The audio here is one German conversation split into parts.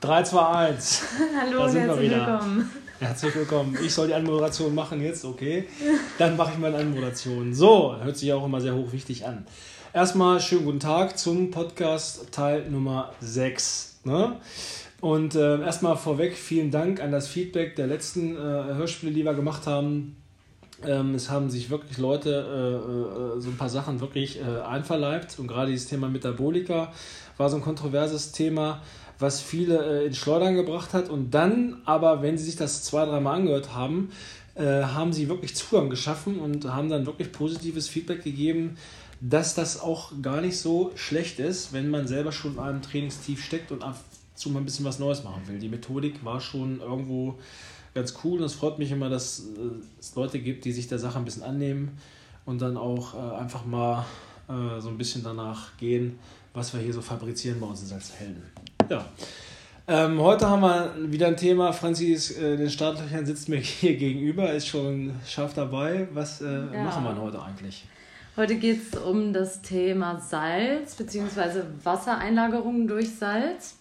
3, 2, 1. Hallo herzlich willkommen. Herzlich willkommen. Ich soll die Anmoderation machen jetzt, okay? Dann mache ich meine Anmoderation. So, hört sich auch immer sehr hochwichtig an. Erstmal schönen guten Tag zum Podcast Teil Nummer 6. Ne? Und äh, erstmal vorweg vielen Dank an das Feedback der letzten äh, Hörspiele, die wir gemacht haben. Ähm, es haben sich wirklich Leute äh, äh, so ein paar Sachen wirklich äh, einverleibt und gerade dieses Thema Metabolika war so ein kontroverses Thema, was viele äh, ins Schleudern gebracht hat und dann aber, wenn sie sich das zwei, dreimal angehört haben, äh, haben sie wirklich Zugang geschaffen und haben dann wirklich positives Feedback gegeben, dass das auch gar nicht so schlecht ist, wenn man selber schon in einem Trainingstief steckt und ab zu mal ein bisschen was Neues machen will. Die Methodik war schon irgendwo ganz cool und es freut mich immer, dass äh, es Leute gibt, die sich der Sache ein bisschen annehmen und dann auch äh, einfach mal äh, so ein bisschen danach gehen, was wir hier so fabrizieren bei uns in Salzhelden. Ja. Ähm, heute haben wir wieder ein Thema. Franzi ist äh, den Startlöchern sitzt mir hier gegenüber, ist schon scharf dabei. Was äh, ja. machen wir heute eigentlich? Heute geht es um das Thema Salz bzw. Wassereinlagerung durch Salz.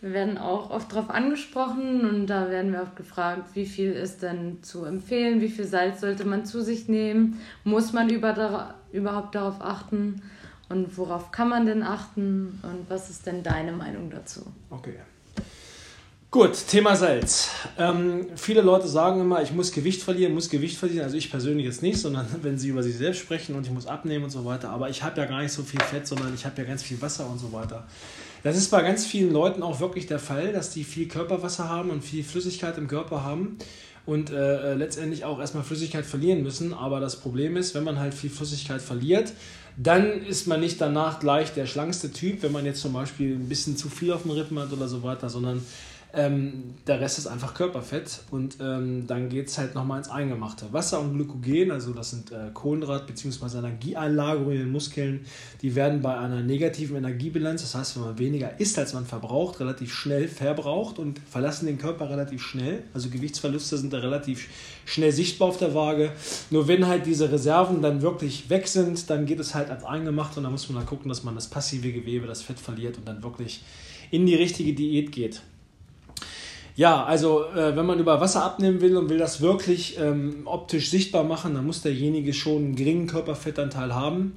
Wir werden auch oft darauf angesprochen und da werden wir oft gefragt, wie viel ist denn zu empfehlen, wie viel Salz sollte man zu sich nehmen, muss man über, überhaupt darauf achten und worauf kann man denn achten und was ist denn deine Meinung dazu? Okay. Gut, Thema Salz. Ähm, viele Leute sagen immer, ich muss Gewicht verlieren, muss Gewicht verlieren. Also ich persönlich jetzt nicht, sondern wenn sie über sich selbst sprechen und ich muss abnehmen und so weiter. Aber ich habe ja gar nicht so viel Fett, sondern ich habe ja ganz viel Wasser und so weiter. Das ist bei ganz vielen Leuten auch wirklich der Fall, dass die viel Körperwasser haben und viel Flüssigkeit im Körper haben und äh, äh, letztendlich auch erstmal Flüssigkeit verlieren müssen. Aber das Problem ist, wenn man halt viel Flüssigkeit verliert, dann ist man nicht danach gleich der schlankste Typ, wenn man jetzt zum Beispiel ein bisschen zu viel auf dem Rippen hat oder so weiter, sondern ähm, der Rest ist einfach Körperfett und ähm, dann geht es halt nochmal ins Eingemachte. Wasser und Glykogen, also das sind äh, Kohlenhydrat- bzw. Energieeinlagerungen in den Muskeln, die werden bei einer negativen Energiebilanz, das heißt, wenn man weniger isst, als man verbraucht, relativ schnell verbraucht und verlassen den Körper relativ schnell. Also Gewichtsverluste sind da relativ schnell sichtbar auf der Waage. Nur wenn halt diese Reserven dann wirklich weg sind, dann geht es halt ans Eingemachte und da muss man dann gucken, dass man das passive Gewebe, das Fett verliert und dann wirklich in die richtige Diät geht. Ja, also äh, wenn man über Wasser abnehmen will und will das wirklich ähm, optisch sichtbar machen, dann muss derjenige schon einen geringen Körperfettanteil haben.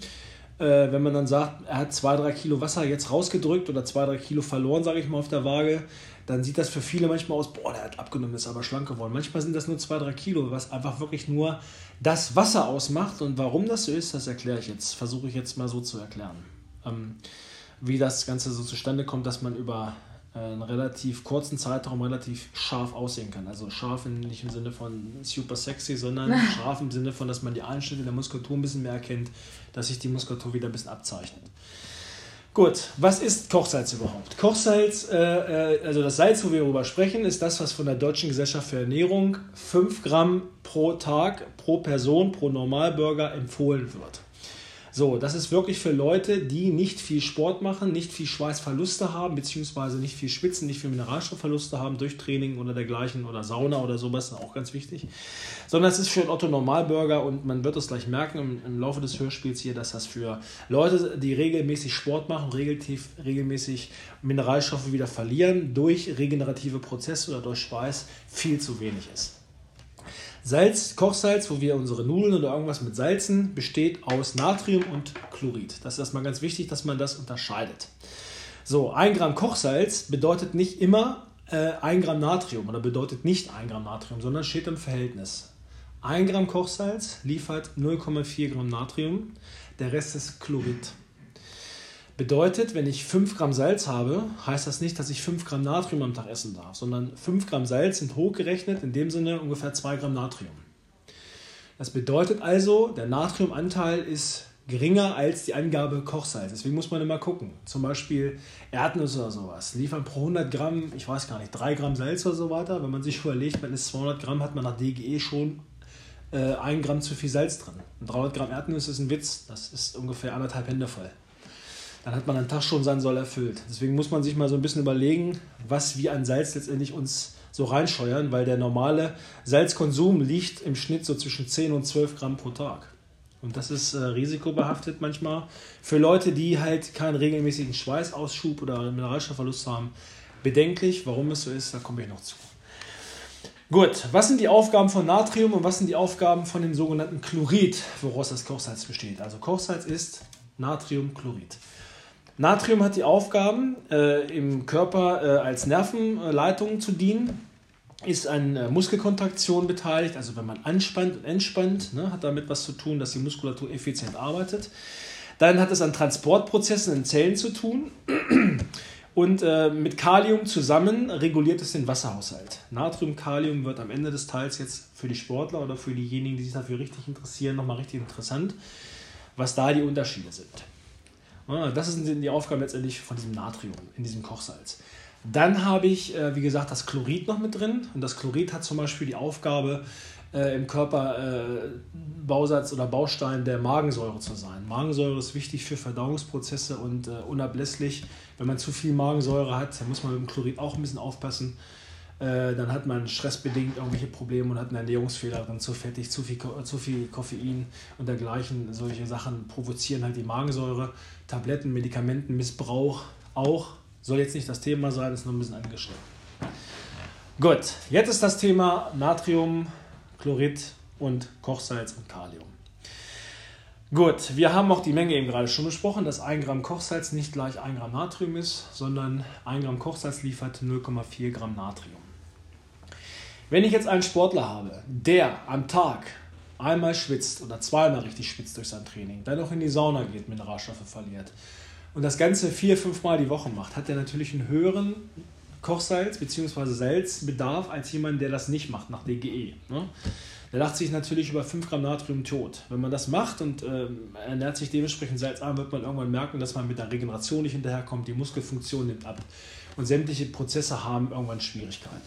Äh, wenn man dann sagt, er hat zwei, drei Kilo Wasser jetzt rausgedrückt oder zwei, drei Kilo verloren, sage ich mal, auf der Waage, dann sieht das für viele manchmal aus, boah, der hat abgenommen, ist aber schlank geworden. Manchmal sind das nur zwei, drei Kilo, was einfach wirklich nur das Wasser ausmacht. Und warum das so ist, das erkläre ich jetzt, versuche ich jetzt mal so zu erklären. Ähm, wie das Ganze so zustande kommt, dass man über einen relativ kurzen Zeitraum relativ scharf aussehen kann. Also scharf nicht im Sinne von super sexy, sondern scharf im Sinne von, dass man die Einschnitte der Muskulatur ein bisschen mehr erkennt, dass sich die Muskulatur wieder ein bisschen abzeichnet. Gut, was ist Kochsalz überhaupt? Kochsalz, äh, äh, also das Salz, wo wir darüber sprechen, ist das, was von der Deutschen Gesellschaft für Ernährung 5 Gramm pro Tag, pro Person, pro Normalbürger empfohlen wird. So, das ist wirklich für Leute, die nicht viel Sport machen, nicht viel Schweißverluste haben, beziehungsweise nicht viel Schwitzen, nicht viel Mineralstoffverluste haben durch Training oder dergleichen oder Sauna oder sowas, auch ganz wichtig. Sondern es ist für einen Otto Normalbürger und man wird es gleich merken im, im, Laufe des Hörspiels hier, dass das für Leute, die regelmäßig Sport machen, regelmäßig Mineralstoffe wieder verlieren, durch regenerative Prozesse oder durch Schweiß viel zu wenig ist. Salz, Kochsalz, wo wir unsere Nudeln oder irgendwas mit salzen, besteht aus Natrium und Chlorid. Das ist erstmal ganz wichtig, dass man das unterscheidet. So, 1 Gramm Kochsalz bedeutet nicht immer äh, 1 Gramm Natrium oder bedeutet nicht 1 Gramm Natrium, sondern steht im Verhältnis. 1 Gramm Kochsalz liefert 0,4 Gramm Natrium, der Rest ist Chlorid. Bedeutet, wenn ich 5 Gramm Salz habe, heißt das nicht, dass ich 5 Gramm Natrium am Tag essen darf, sondern 5 Gramm Salz sind hochgerechnet, in dem Sinne ungefähr 2 Gramm Natrium. Das bedeutet also, der Natriumanteil ist geringer als die Angabe Kochsalz. Deswegen muss man immer gucken. Zum Beispiel Erdnüsse oder sowas liefern pro 100 Gramm, ich weiß gar nicht, 3 Gramm Salz oder so weiter. Wenn man sich überlegt, man isst 200 Gramm, hat man nach DGE schon äh, 1 Gramm zu viel Salz drin. Und 300 Gramm Erdnüsse ist ein Witz. Das ist ungefähr anderthalb Hände voll dann hat man am Tag schon seinen Soll erfüllt. Deswegen muss man sich mal so ein bisschen überlegen, was wir an Salz letztendlich uns so reinscheuern, weil der normale Salzkonsum liegt im Schnitt so zwischen 10 und 12 Gramm pro Tag. Und das ist äh, risikobehaftet manchmal. Für Leute, die halt keinen regelmäßigen Schweißausschub oder Mineralstoffverlust haben, bedenklich. Warum es so ist, da komme ich noch zu. Gut, was sind die Aufgaben von Natrium und was sind die Aufgaben von dem sogenannten Chlorid, woraus das Kochsalz besteht? Also Kochsalz ist Natriumchlorid. Natrium hat die Aufgaben, äh, im Körper äh, als Nervenleitung zu dienen, ist an äh, Muskelkontraktion beteiligt, also wenn man anspannt und entspannt, ne, hat damit was zu tun, dass die Muskulatur effizient arbeitet. Dann hat es an Transportprozessen in Zellen zu tun. Und äh, mit Kalium zusammen reguliert es den Wasserhaushalt. Natrium, Kalium wird am Ende des Teils jetzt für die Sportler oder für diejenigen, die sich dafür richtig interessieren, nochmal richtig interessant, was da die Unterschiede sind. Ja, das sind die Aufgaben letztendlich von diesem Natrium in diesem Kochsalz. Dann habe ich, äh, wie gesagt, das Chlorid noch mit drin. Und das Chlorid hat zum Beispiel die Aufgabe, äh, im Körper äh, Bausatz oder Baustein der Magensäure zu sein. Magensäure ist wichtig für Verdauungsprozesse und unablässlich. Wenn man zu viel Magensäure hat, dann muss man mit dem Chlorid auch ein bisschen aufpassen. Äh, dann hat man stressbedingt irgendwelche Probleme und hat einen Ernährungsfehler drin, zu fettig, zu viel, zu viel Koffein und dergleichen. Solche Sachen provozieren halt die Magensäure. Tabletten, Medikamentenmissbrauch auch. Soll jetzt nicht das Thema sein, ist nur ein bisschen angeschnitten. Gut, jetzt ist das Thema Natrium, Chlorid und Kochsalz und Kalium. Gut, wir haben auch die Menge eben gerade schon besprochen, dass 1 Gramm Kochsalz nicht gleich 1 Gramm Natrium ist, sondern 1 Gramm Kochsalz liefert 0,4 Gramm Natrium. Wenn ich jetzt einen Sportler habe, der am Tag einmal schwitzt oder zweimal richtig schwitzt durch sein Training, dann auch in die Sauna geht, Mineralstoffe verliert und das Ganze vier, fünf Mal die Woche macht, hat er natürlich einen höheren Kochsalz bzw. Salzbedarf als jemand, der das nicht macht, nach DGE. Ne? Der lacht sich natürlich über 5 Gramm Natrium tot. Wenn man das macht und ähm, ernährt sich dementsprechend salzarm, wird man irgendwann merken, dass man mit der Regeneration nicht hinterherkommt, die Muskelfunktion nimmt ab und sämtliche Prozesse haben irgendwann Schwierigkeiten.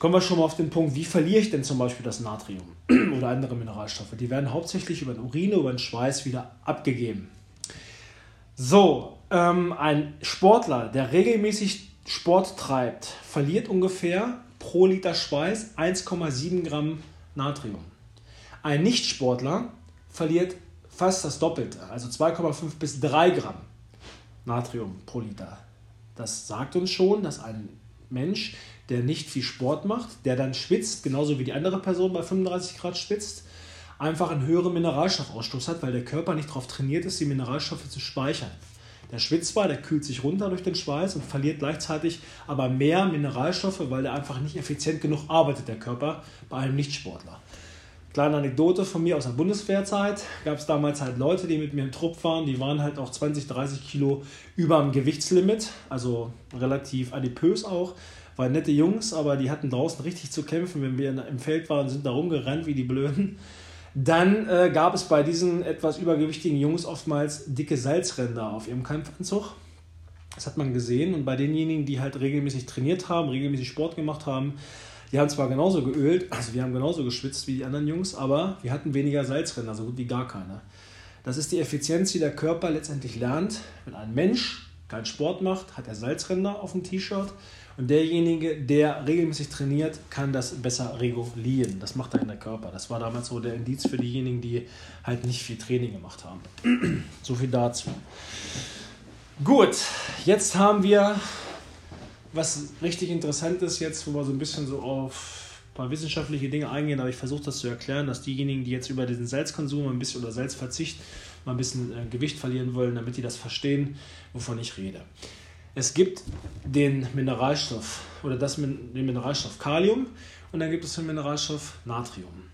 Kommen wir schon mal auf den Punkt, wie verliere ich denn zum Beispiel das Natrium oder andere Mineralstoffe? Die werden hauptsächlich über den Urin, über den Schweiß wieder abgegeben. So, ähm, ein Sportler, der regelmäßig Sport treibt, verliert ungefähr pro Liter Schweiß 1,7 Gramm Natrium. Ein Nichtsportler verliert fast das Doppelte, also 2,5 bis 3 Gramm Natrium pro Liter. Das sagt uns schon, dass ein Mensch, der nicht viel Sport macht, der dann schwitzt, genauso wie die andere Person bei 35 Grad schwitzt, einfach einen höheren Mineralstoffausstoß hat, weil der Körper nicht darauf trainiert ist, die Mineralstoffe zu speichern. Der schwitzt zwar, der kühlt sich runter durch den Schweiß und verliert gleichzeitig aber mehr Mineralstoffe, weil er einfach nicht effizient genug arbeitet, der Körper, bei einem Nichtsportler. Kleine Anekdote von mir aus der Bundeswehrzeit. Gab es damals halt Leute, die mit mir im Trupp waren, die waren halt auch 20, 30 Kilo über dem Gewichtslimit, also relativ adipös auch. Waren nette Jungs, aber die hatten draußen richtig zu kämpfen. Wenn wir im Feld waren, sind da rumgerannt wie die Blöden. Dann äh, gab es bei diesen etwas übergewichtigen Jungs oftmals dicke Salzränder auf ihrem Kampfanzug. Das hat man gesehen. Und bei denjenigen, die halt regelmäßig trainiert haben, regelmäßig Sport gemacht haben, die haben zwar genauso geölt, also wir haben genauso geschwitzt wie die anderen Jungs, aber wir hatten weniger Salzränder, so gut wie gar keine. Das ist die Effizienz, die der Körper letztendlich lernt. Wenn ein Mensch keinen Sport macht, hat er Salzränder auf dem T-Shirt und derjenige, der regelmäßig trainiert, kann das besser regulieren. Das macht dann der Körper. Das war damals so der Indiz für diejenigen, die halt nicht viel Training gemacht haben. so viel dazu. Gut, jetzt haben wir was richtig interessant ist jetzt, wo wir so ein bisschen so auf ein paar wissenschaftliche Dinge eingehen, aber ich versuche das zu erklären, dass diejenigen, die jetzt über diesen Salzkonsum ein bisschen oder Salzverzicht mal ein bisschen äh, Gewicht verlieren wollen, damit die das verstehen, wovon ich rede. Es gibt den Mineralstoff oder das, den Mineralstoff Kalium und dann gibt es den Mineralstoff Natrium.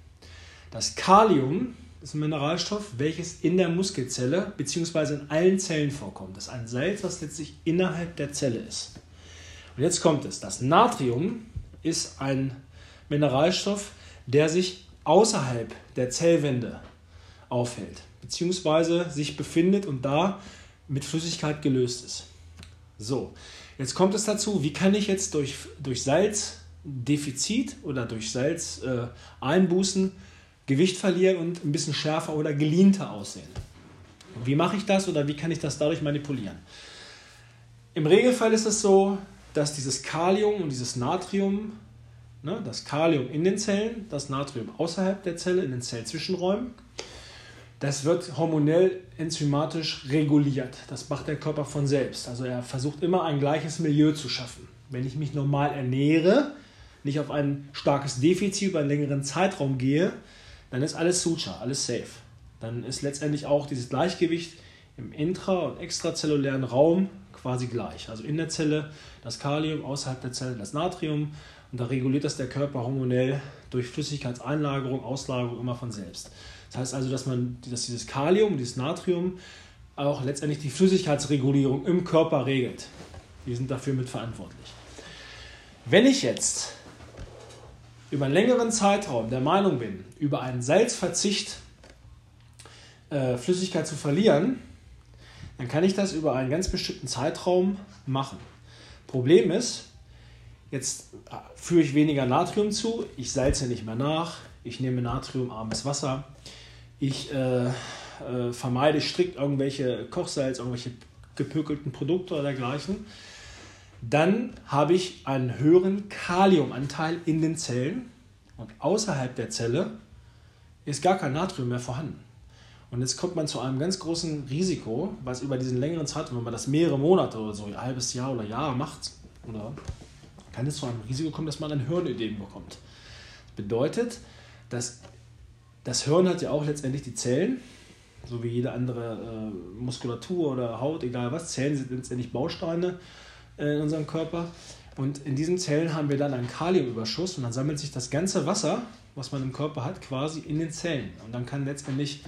Das Kalium ist ein Mineralstoff, welches in der Muskelzelle bzw. in allen Zellen vorkommt. Das ist ein Salz, was letztlich innerhalb der Zelle ist. Und jetzt kommt es. Das Natrium ist ein Mineralstoff, der sich außerhalb der Zellwände aufhält, bzw. sich befindet und da mit Flüssigkeit gelöst ist. So, jetzt kommt es dazu, wie kann ich jetzt durch, durch Salzdefizit oder durch Salzeinbußen äh, Gewicht verlieren und ein bisschen schärfer oder geleanter aussehen? Wie mache ich das oder wie kann ich das dadurch manipulieren? Im Regelfall ist es so, dass dieses Kalium und dieses Natrium, ne, das Kalium in den Zellen, das Natrium außerhalb der Zelle, in den Zellzwischenräumen, das wird hormonell enzymatisch reguliert. Das macht der Körper von selbst. Also er versucht immer ein gleiches Milieu zu schaffen. Wenn ich mich normal ernähre, nicht auf ein starkes Defizit über einen längeren Zeitraum gehe, dann ist alles Sucha, alles safe. Dann ist letztendlich auch dieses Gleichgewicht im intra- und extrazellulären Raum quasi gleich. Also in der Zelle das Kalium, außerhalb der Zelle das Natrium und da reguliert das der Körper hormonell durch Flüssigkeitseinlagerung, Auslagerung immer von selbst. Das heißt also, dass man dass dieses Kalium, dieses Natrium auch letztendlich die Flüssigkeitsregulierung im Körper regelt. Die sind dafür mit verantwortlich. Wenn ich jetzt über einen längeren Zeitraum der Meinung bin, über einen Salzverzicht äh, Flüssigkeit zu verlieren, dann kann ich das über einen ganz bestimmten Zeitraum machen. Problem ist, jetzt führe ich weniger Natrium zu, ich salze nicht mehr nach, ich nehme natriumarmes Wasser, ich äh, äh, vermeide strikt irgendwelche Kochsalz, irgendwelche gepökelten Produkte oder dergleichen, dann habe ich einen höheren Kaliumanteil in den Zellen und außerhalb der Zelle ist gar kein Natrium mehr vorhanden. Und jetzt kommt man zu einem ganz großen Risiko, was über diesen längeren Zeitraum, wenn man das mehrere Monate oder so, ein halbes Jahr oder Jahre macht, oder kann es zu einem Risiko kommen, dass man ein Hirnödem bekommt. Das bedeutet, dass das Hirn hat ja auch letztendlich die Zellen, so wie jede andere äh, Muskulatur oder Haut, egal was. Zellen sind letztendlich Bausteine äh, in unserem Körper. Und in diesen Zellen haben wir dann einen Kaliumüberschuss und dann sammelt sich das ganze Wasser, was man im Körper hat, quasi in den Zellen. Und dann kann letztendlich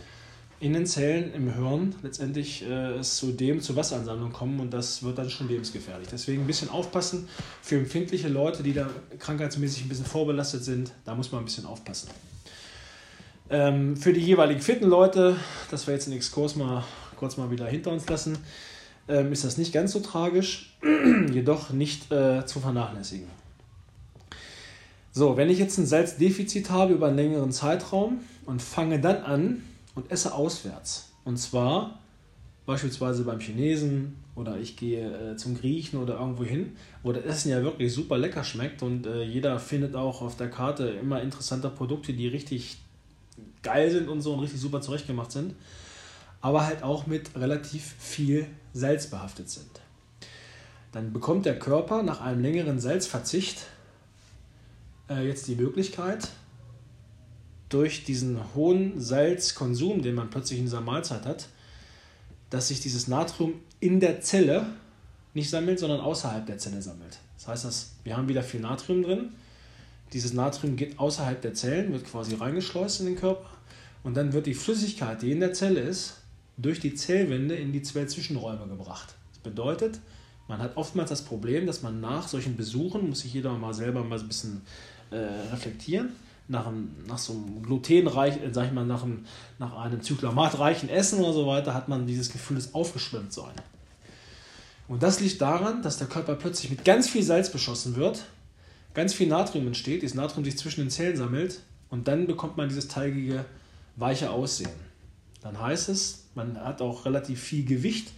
in den Zellen im Hirn letztendlich äh, es zu dem zur Wasseransammlung kommen und das wird dann schon lebensgefährlich. Deswegen ein bisschen aufpassen für empfindliche Leute, die da krankheitsmäßig ein bisschen vorbelastet sind. Da muss man ein bisschen aufpassen. Ähm, für die jeweiligen fitten Leute, dass wir jetzt den Exkurs mal kurz mal wieder hinter uns lassen, ähm, ist das nicht ganz so tragisch, jedoch nicht äh, zu vernachlässigen. So, wenn ich jetzt ein Salzdefizit habe über einen längeren Zeitraum und fange dann an, und esse auswärts. Und zwar beispielsweise beim Chinesen oder ich gehe äh, zum Griechen oder irgendwo hin, wo das Essen ja wirklich super lecker schmeckt und äh, jeder findet auch auf der Karte immer interessante Produkte, die richtig geil sind und so und richtig super zurechtgemacht sind, aber halt auch mit relativ viel Salz behaftet sind. Dann bekommt der Körper nach einem längeren Salzverzicht äh, jetzt die Möglichkeit, durch diesen hohen Salzkonsum, den man plötzlich in dieser Mahlzeit hat, dass sich dieses Natrium in der Zelle nicht sammelt, sondern außerhalb der Zelle sammelt. Das heißt, dass wir haben wieder viel Natrium drin. Dieses Natrium geht außerhalb der Zellen, wird quasi reingeschleust in den Körper und dann wird die Flüssigkeit, die in der Zelle ist, durch die Zellwände in die Zellzwischenräume gebracht. Das bedeutet, man hat oftmals das Problem, dass man nach solchen Besuchen, muss sich jeder mal selber mal ein bisschen äh, reflektieren, nach, einem, nach so einem glutenreich, äh, sag ich mal, nach einem, nach einem zyklamatreichen Essen oder so weiter, hat man dieses Gefühl des Aufgeschwemmtsein. Und das liegt daran, dass der Körper plötzlich mit ganz viel Salz beschossen wird, ganz viel Natrium entsteht, dieses Natrium sich zwischen den Zellen sammelt und dann bekommt man dieses teigige, weiche Aussehen. Dann heißt es, man hat auch relativ viel Gewicht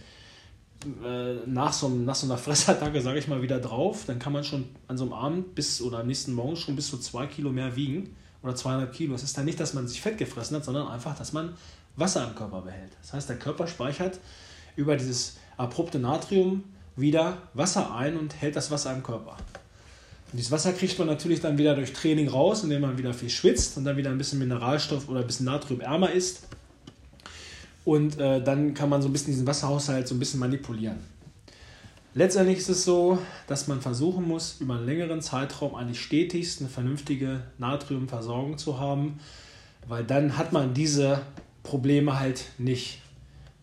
äh, nach, so, nach so einer Fressattacke, sage ich mal, wieder drauf. Dann kann man schon an so einem Abend bis oder am nächsten Morgen schon bis zu zwei Kilo mehr wiegen oder 200 Kilo. Es ist dann nicht, dass man sich Fett gefressen hat, sondern einfach, dass man Wasser im Körper behält. Das heißt, der Körper speichert über dieses abrupte Natrium wieder Wasser ein und hält das Wasser im Körper. Und dieses Wasser kriegt man natürlich dann wieder durch Training raus, indem man wieder viel schwitzt und dann wieder ein bisschen Mineralstoff oder ein bisschen natriumärmer isst. Und äh, dann kann man so ein bisschen diesen Wasserhaushalt so ein bisschen manipulieren. Letztendlich ist es so, dass man versuchen muss, über einen längeren Zeitraum eigentlich stetigst eine vernünftige Natriumversorgung zu haben, weil dann hat man diese Probleme halt nicht.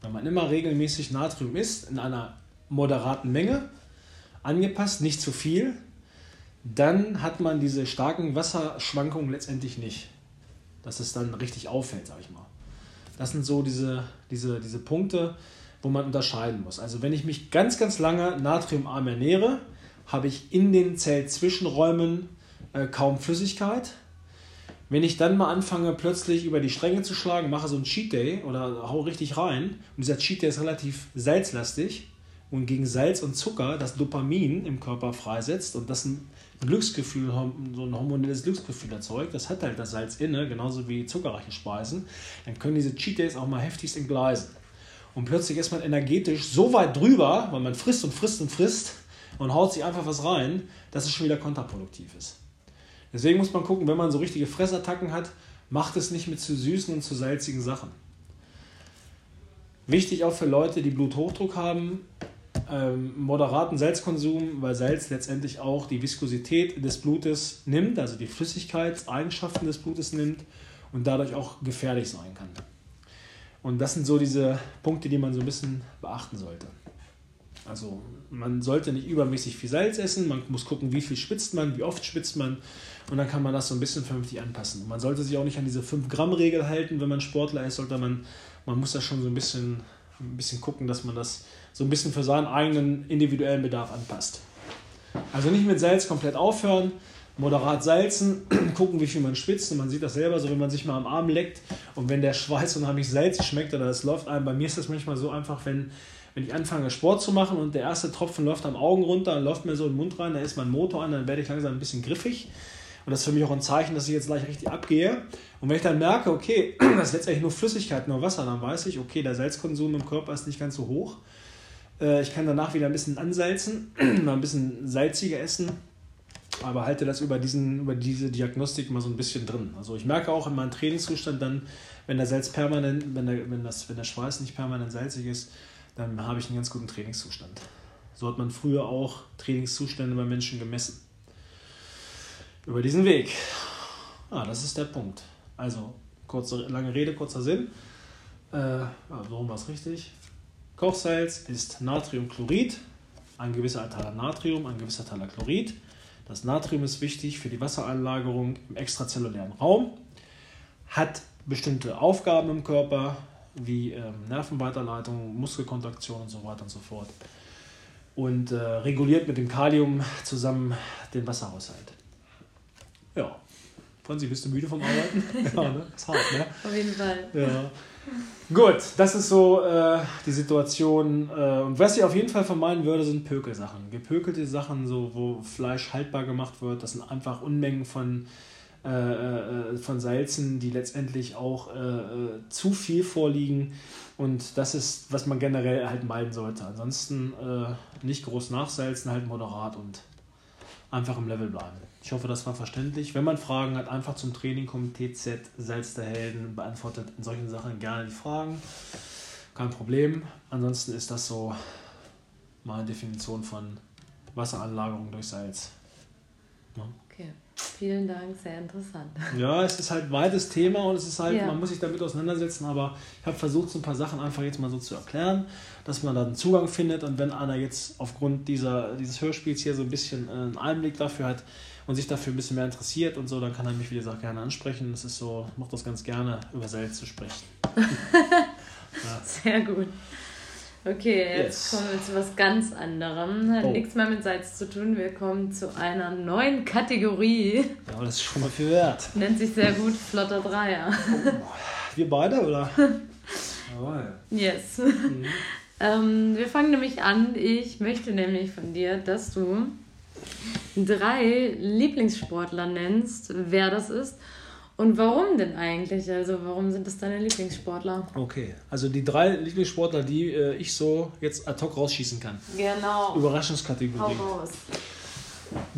Wenn man immer regelmäßig Natrium isst, in einer moderaten Menge, angepasst, nicht zu viel, dann hat man diese starken Wasserschwankungen letztendlich nicht. Dass es dann richtig auffällt, sag ich mal. Das sind so diese, diese, diese Punkte, wo man unterscheiden muss. Also wenn ich mich ganz, ganz lange natriumarm ernähre, habe ich in den Zellzwischenräumen äh, kaum Flüssigkeit. Wenn ich dann mal anfange, plötzlich über die Stränge zu schlagen, mache so einen Cheat Day oder hau richtig rein, und dieser Cheat Day ist relativ salzlastig, und gegen Salz und Zucker das Dopamin im Körper freisetzt und das Glücksgefühl, so ein hormonelles Glücksgefühl erzeugt. Das hat halt das Salz inne, genauso wie zuckerreiche Speisen. Dann können diese Cheat Days auch mal heftigst entgleisen. Und plötzlich ist man energetisch so weit drüber, weil man frisst und frisst und frisst und haut sich einfach was rein, dass es schon wieder kontraproduktiv ist. Deswegen muss man gucken, wenn man so richtige Fressattacken hat, macht es nicht mit zu süßen und zu salzigen Sachen. Wichtig auch für Leute, die Bluthochdruck haben, ähm, moderaten Salzkonsum, weil Salz letztendlich auch die Viskosität des Blutes nimmt, also die Flüssigkeitseigenschaften des Blutes nimmt und dadurch auch gefährlich sein kann. Und das sind so diese Punkte, die man so ein bisschen beachten sollte. Also man sollte nicht übermäßig viel Salz essen, man muss gucken, wie viel schwitzt man, wie oft schwitzt man und dann kann man das so ein bisschen vernünftig anpassen. man sollte sich auch nicht an diese 5-Gramm-Regel halten, wenn man Sportler ist, sollte man, man muss da schon so ein bisschen, ein bisschen gucken, dass man das so ein bisschen für seinen eigenen individuellen Bedarf anpasst. Also nicht mit Salz komplett aufhören, moderat salzen, gucken, wie viel man schwitzt. Und man sieht das selber, so wenn man sich mal am Arm leckt und wenn der Schweiß unheimlich salzig schmeckt oder es läuft einem. Bei mir ist das manchmal so einfach, wenn, wenn ich anfange Sport zu machen und der erste Tropfen läuft am Augen runter und läuft mir so in den Mund rein, da ist mein Motor an, dann werde ich langsam ein bisschen griffig. Und das ist für mich auch ein Zeichen, dass ich jetzt gleich richtig abgehe. Und wenn ich dann merke, okay, das ist letztendlich nur Flüssigkeit, nur Wasser, dann weiß ich, okay, der Salzkonsum im Körper ist nicht ganz so hoch. Äh, ich kann danach wieder ein bisschen ansalzen, mal ein bisschen salziger essen, aber halte das über, diesen, über diese Diagnostik mal so ein bisschen drin. Also ich merke auch in meinem Trainingszustand dann, wenn der Salz permanent, wenn der, wenn das, wenn der Schweiß nicht permanent salzig ist, dann habe ich einen ganz guten Trainingszustand. So hat man früher auch Trainingszustände bei Menschen gemessen. Über diesen Weg. Ah, das ist der Punkt. Also, kurze, lange Rede, kurzer Sinn. Äh, ja, warum war es richtig? Kochsalz ist Natriumchlorid, ein gewisser Anteil an Natrium, ein gewisser Teil Chlorid. Das Natrium ist wichtig für die Wasseranlagerung im extrazellulären Raum, hat bestimmte Aufgaben im Körper, wie ähm, Nervenweiterleitung, Muskelkontraktion und so weiter und so fort. Und äh, reguliert mit dem Kalium zusammen den Wasserhaushalt. Ja. Franzi, bist du müde vom Arbeiten? ja, ne? Ist hart, ne? Auf jeden Fall. Ja. Gut, das ist so äh, die Situation. Äh, und was ich auf jeden Fall vermeiden würde, sind Pökelsachen. Gepökelte Sachen, so, wo Fleisch haltbar gemacht wird, das sind einfach Unmengen von, äh, äh von Salzen, die letztendlich auch äh, äh, zu viel vorliegen. Und das ist, was man generell halt meiden sollte. Ansonsten nicht groß nachsalzen, halt moderat und einfach im Level bleiben. Ich hoffe, das war verständlich. Wenn man Fragen hat, einfach zum Training kommen. TZ Salz der Helden beantwortet in solchen Sachen gerne die Fragen. Kein Problem. Ansonsten ist das so meine Definition von Wasseranlagerung durch Salz. Ja. Okay. Vielen Dank, sehr interessant. Ja, es ist halt ein weites Thema und es ist halt, ja. man muss sich damit auseinandersetzen, aber ich habe versucht, so ein paar Sachen einfach jetzt mal so zu erklären, dass man da einen Zugang findet und wenn einer jetzt aufgrund dieser, dieses Hörspiels hier so ein bisschen äh, einen Einblick dafür hat, und sich dafür ein bisschen mehr interessiert und so, dann kann er mich, wie gesagt, gerne ansprechen. Das ist so, ich mache das ganz gerne, über Salz zu sprechen. ja. Sehr gut. Okay, jetzt yes. kommen wir zu was ganz anderem. Hat oh. nichts mehr mit Salz zu tun. Wir kommen zu einer neuen Kategorie. Ja, aber das ist schon mal viel wert. Nennt sich sehr gut Flotter Dreier. Oh. Wir beide, oder? Jawohl. Yes. Mhm. ähm, wir fangen nämlich an. Ich möchte nämlich von dir, dass du drei Lieblingssportler nennst, wer das ist und warum denn eigentlich? Also warum sind das deine Lieblingssportler? Okay, also die drei Lieblingssportler, die äh, ich so jetzt ad hoc rausschießen kann. Genau. Überraschungskategorie. Hau raus.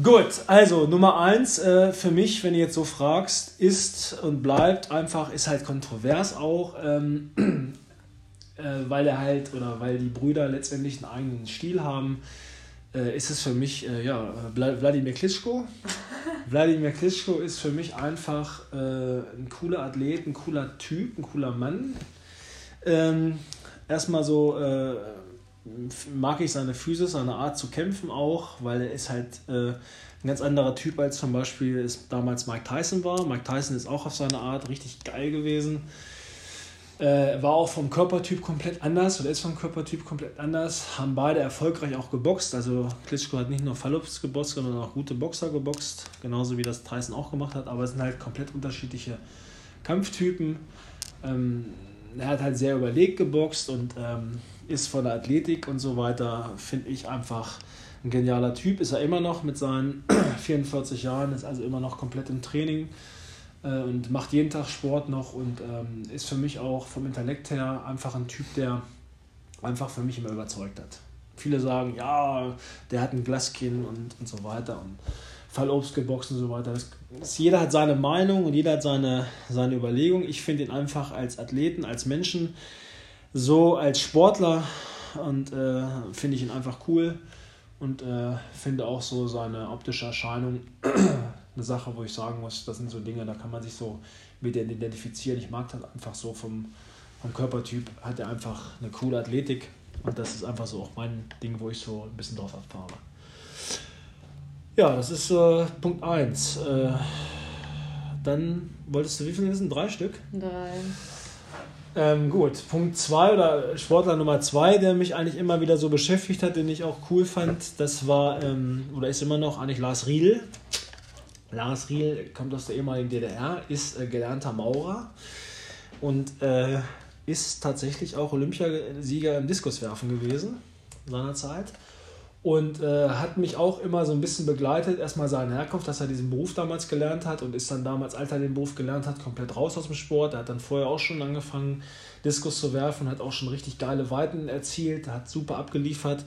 Gut, also Nummer eins äh, für mich, wenn du jetzt so fragst, ist und bleibt einfach, ist halt kontrovers auch, ähm, äh, weil er halt oder weil die Brüder letztendlich einen eigenen Stil haben äh, ist es für mich, äh, ja, Wladimir Klitschko. Wladimir Klitschko ist für mich einfach äh, ein cooler Athlet, ein cooler Typ, ein cooler Mann. Ähm, erstmal so äh, mag ich seine Physis, seine Art zu kämpfen auch, weil er ist halt äh, ein ganz anderer Typ als zum Beispiel es damals Mike Tyson war. Mike Tyson ist auch auf seine Art richtig geil gewesen. Äh, war auch vom Körpertyp komplett anders oder ist vom Körpertyp komplett anders. Haben beide erfolgreich auch geboxt. Also Klitschko hat nicht nur Fallups geboxt, sondern auch gute Boxer geboxt. Genauso wie das Tyson auch gemacht hat. Aber es sind halt komplett unterschiedliche Kampftypen. Ähm, er hat halt sehr überlegt geboxt und ähm, ist von der Athletik und so weiter, finde ich einfach ein genialer Typ. Ist er immer noch mit seinen 44 Jahren, ist also immer noch komplett im Training äh, und macht jeden Tag Sport noch und ähm, ist für mich auch vom Intellekt her einfach ein Typ, der einfach für mich immer überzeugt hat. Viele sagen, ja, der hat ein Glaskinn und, und so weiter und Fallobst geboxt und so weiter. Das, das, jeder hat seine Meinung und jeder hat seine, seine Überlegung. Ich finde ihn einfach als Athleten, als Menschen, so als Sportler und äh, finde ich ihn einfach cool und äh, finde auch so seine optische Erscheinung eine Sache, wo ich sagen muss, das sind so Dinge, da kann man sich so mit identifizieren. Ich mag das einfach so vom, vom Körpertyp, hat er einfach eine coole Athletik und das ist einfach so auch mein Ding, wo ich so ein bisschen drauf abfahre. Ja, das ist äh, Punkt 1. Äh, dann wolltest du wie viele wissen? Drei Stück? Drei. Ähm, gut, Punkt 2 oder Sportler Nummer 2, der mich eigentlich immer wieder so beschäftigt hat, den ich auch cool fand, das war ähm, oder ist immer noch eigentlich Lars Riedel. Lars Riedel kommt aus der ehemaligen DDR, ist äh, gelernter Maurer und äh, ist tatsächlich auch Olympiasieger im Diskuswerfen gewesen seinerzeit und äh, hat mich auch immer so ein bisschen begleitet. Erstmal seine Herkunft, dass er diesen Beruf damals gelernt hat und ist dann damals, als er den Beruf gelernt hat, komplett raus aus dem Sport. Er hat dann vorher auch schon angefangen, Diskus zu werfen, hat auch schon richtig geile Weiten erzielt, hat super abgeliefert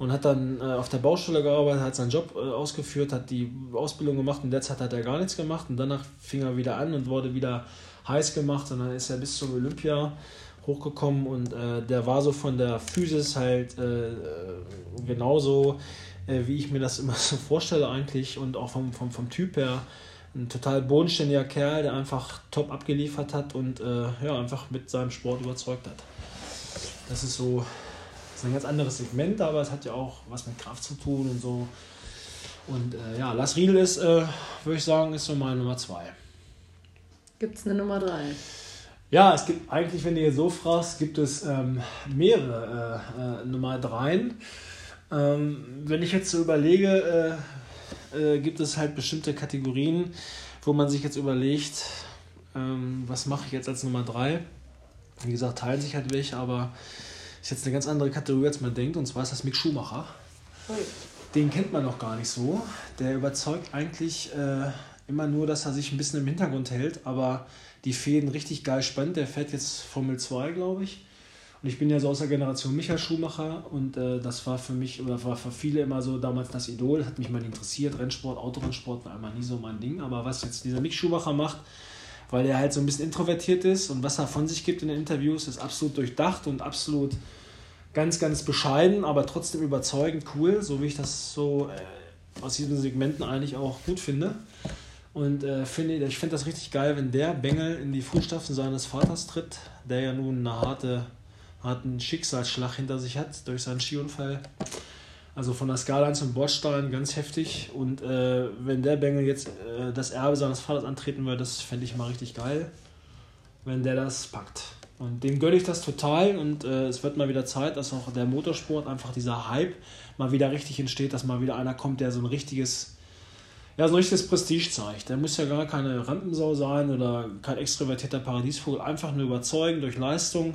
und hat dann äh, auf der Baustelle gearbeitet, hat seinen Job äh, ausgeführt, hat die Ausbildung gemacht und derzeit hat er gar nichts gemacht und danach fing er wieder an und wurde wieder heiß gemacht und dann ist er bis zum Olympia hochgekommen und äh, der war so von der Physis halt äh, äh, genauso, äh, wie ich mir das immer so vorstelle eigentlich und auch vom, vom, vom Typ her ein total bodenständiger Kerl, der einfach top abgeliefert hat und ja, einfach mit seinem Sport überzeugt hat. Das ist so ist ein ganz anderes Segment, aber es hat ja auch was mit Kraft zu tun und so. Und äh, ja, Lars Riedel ist, äh, würde ich sagen, ist so meine Nummer zwei. Gibt es eine Nummer drei? Ja, es gibt eigentlich, wenn du hier so fragst, gibt es ähm, mehrere äh, äh, Nummer dreien. Ähm, wenn ich jetzt so überlege, äh, äh, gibt es halt bestimmte Kategorien, wo man sich jetzt überlegt, ähm, was mache ich jetzt als Nummer drei? Wie gesagt, teilen sich halt welche, aber ist jetzt eine ganz andere Kategorie, als man denkt, und zwar ist das Mick Schumacher. Den kennt man noch gar nicht so. Der überzeugt eigentlich äh, immer nur, dass er sich ein bisschen im Hintergrund hält, aber die Fäden richtig geil spannend. Der fährt jetzt Formel 2, glaube ich. Und ich bin ja so aus der Generation Michael Schumacher und äh, das war für mich oder war für viele immer so damals das Idol, hat mich mal interessiert. Rennsport, Autorennsport war einmal nie so mein Ding. Aber was jetzt dieser Mick Schumacher macht, weil er halt so ein bisschen introvertiert ist und was er von sich gibt in den Interviews, ist absolut durchdacht und absolut ganz, ganz bescheiden, aber trotzdem überzeugend cool, so wie ich das so äh, aus diesen Segmenten eigentlich auch gut finde. Und äh, finde, ich finde das richtig geil, wenn der Bengel in die Fußstapfen seines Vaters tritt, der ja nun eine harte, harten Schicksalsschlag hinter sich hat durch seinen Skiunfall. Also von der Skala zum Bordstein ganz heftig. Und äh, wenn der Bengel jetzt äh, das Erbe seines Vaters antreten würde, das fände ich mal richtig geil, wenn der das packt. Und dem gönne ich das total und äh, es wird mal wieder Zeit, dass auch der Motorsport einfach dieser Hype mal wieder richtig entsteht, dass mal wieder einer kommt, der so ein richtiges ja, so ein richtiges Prestige zeigt. Der muss ja gar keine Rampensau sein oder kein extrovertierter Paradiesvogel, einfach nur überzeugen durch Leistung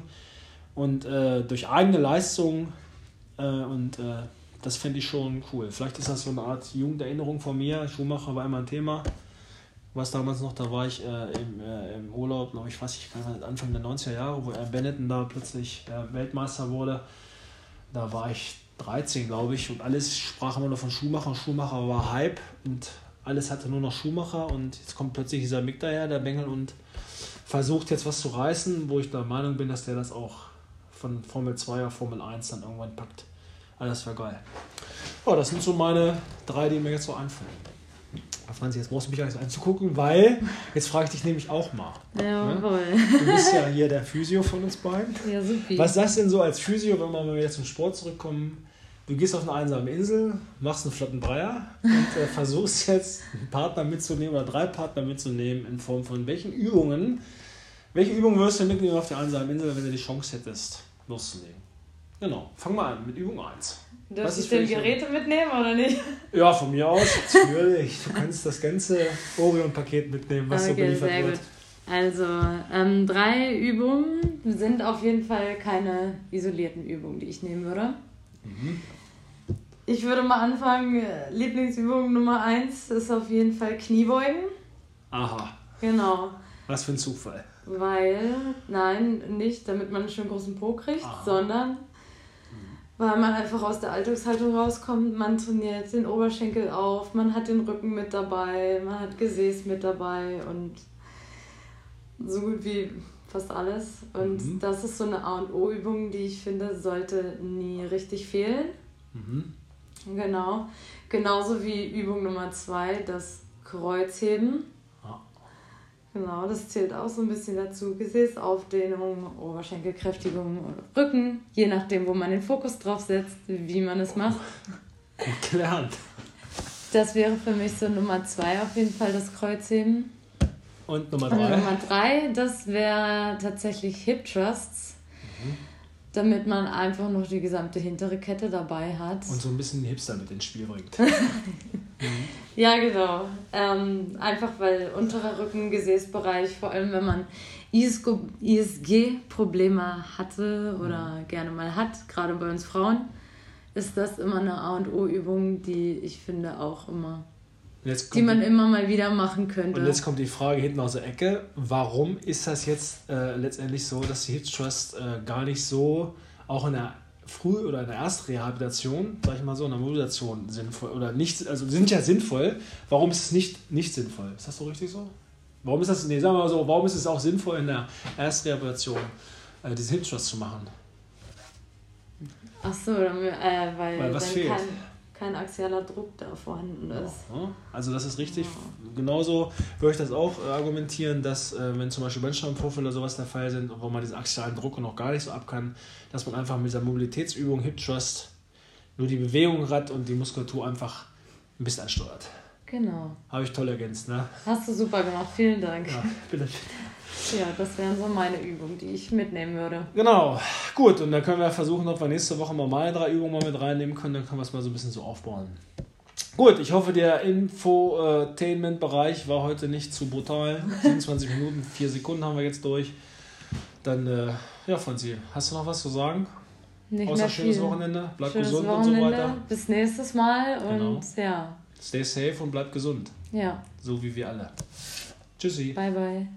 und äh, durch eigene Leistung. Äh, und äh, das fände ich schon cool. Vielleicht ist das so eine Art Jugenderinnerung von mir. Schumacher war immer ein Thema. Was damals noch, da war ich äh, im, äh, im Urlaub, glaube ich, weiß ich gar nicht, Anfang der 90er Jahre, wo er Benetton da plötzlich äh, Weltmeister wurde. Da war ich 13, glaube ich, und alles sprach immer nur von Schumacher. Schumacher war Hype und alles hatte nur noch Schumacher und jetzt kommt plötzlich dieser Mick daher, der Bengel, und versucht jetzt was zu reißen, wo ich der Meinung bin, dass der das auch von Formel 2 auf Formel 1 dann irgendwann packt. Alles wäre geil. Oh, das sind so meine drei, die mir jetzt so einfallen. Franzi, jetzt brauchst du mich alles anzugucken, weil jetzt frage ich dich nämlich auch mal. Jawohl. Ne? Du bist ja hier der Physio von uns beiden. Ja, super. Was sagst du denn so als Physio, wenn wir mal wieder zum Sport zurückkommen? du gehst auf eine einsame Insel, machst einen flotten Dreier und äh, versuchst jetzt einen Partner mitzunehmen oder drei Partner mitzunehmen in Form von welchen Übungen. Welche Übungen wirst du mitnehmen auf der einsamen Insel, wenn du die Chance hättest, loszulegen? Genau, fang mal an mit Übung 1. Darfst du denn Geräte mitnehmen oder nicht? Ja, von mir aus, natürlich. Du kannst das ganze Orion-Paket mitnehmen, was okay, so beliefert wird. Gut. Also, ähm, drei Übungen sind auf jeden Fall keine isolierten Übungen, die ich nehmen würde. Mhm. Ich würde mal anfangen. Lieblingsübung Nummer eins ist auf jeden Fall Kniebeugen. Aha. Genau. Was für ein Zufall. Weil, nein, nicht damit man einen schönen großen Po kriegt, Aha. sondern weil man einfach aus der Alltagshaltung rauskommt. Man trainiert den Oberschenkel auf, man hat den Rücken mit dabei, man hat Gesäß mit dabei und so gut wie fast alles. Und mhm. das ist so eine A und O-Übung, die ich finde, sollte nie richtig fehlen. Mhm. Genau. Genauso wie Übung Nummer zwei, das Kreuzheben. Genau, das zählt auch so ein bisschen dazu. Gesäßaufdehnung, Oberschenkelkräftigung, Rücken, je nachdem, wo man den Fokus drauf setzt, wie man es macht. Gut gelernt. Das wäre für mich so Nummer zwei auf jeden Fall das Kreuzheben. Und Nummer drei? Und Nummer drei, das wäre tatsächlich Hip Thrusts. Mhm. Damit man einfach noch die gesamte hintere Kette dabei hat. Und so ein bisschen Hipster mit ins Spiel bringt. mhm. Ja, genau. Ähm, einfach weil unterer Rücken, Gesäßbereich, vor allem wenn man ISG-Probleme hatte oder mhm. gerne mal hat, gerade bei uns Frauen, ist das immer eine A und O-Übung, die ich finde auch immer die man die, immer mal wieder machen könnte. Und jetzt kommt die Frage hinten aus der Ecke, warum ist das jetzt äh, letztendlich so, dass die Hip Trust äh, gar nicht so auch in der Früh- oder in der Erstrehabilitation, sag ich mal so, in der Modulation sinnvoll oder nicht, also sind ja sinnvoll, warum ist es nicht, nicht sinnvoll? Ist das so richtig so? Warum ist das, nee, sagen wir mal so, warum ist es auch sinnvoll in der Erstrehabilitation äh, diese Hip Trust zu machen? Ach so, äh, weil, weil was fehlt? Kann, kein axialer Druck da vorhanden ist. Also das ist richtig. Ja. Genauso würde ich das auch argumentieren, dass äh, wenn zum Beispiel Bandscheibenvorfälle oder sowas der Fall sind, wo man diesen axialen Druck noch gar nicht so ab kann, dass man einfach mit dieser Mobilitätsübung Hip Trust nur die Bewegung hat und die Muskulatur einfach ein bisschen ansteuert. Genau. Habe ich toll ergänzt, ne? Hast du super gemacht, vielen Dank. Ja, bitte. Ja, das wären so meine Übungen, die ich mitnehmen würde. Genau, gut. Und dann können wir versuchen, ob wir nächste Woche mal meine drei Übungen mal mit reinnehmen können. Dann können wir es mal so ein bisschen so aufbauen. Gut, ich hoffe, der Infotainment-Bereich war heute nicht zu brutal. 27 Minuten, 4 Sekunden haben wir jetzt durch. Dann, äh, ja, Franzi, hast du noch was zu sagen? Nicht Außer mehr schönes viel. Wochenende, bleib schönes gesund Wochenende. und so weiter. Bis nächstes Mal und genau. ja. Stay safe und bleib gesund. Ja. So wie wir alle. Tschüssi. Bye, bye.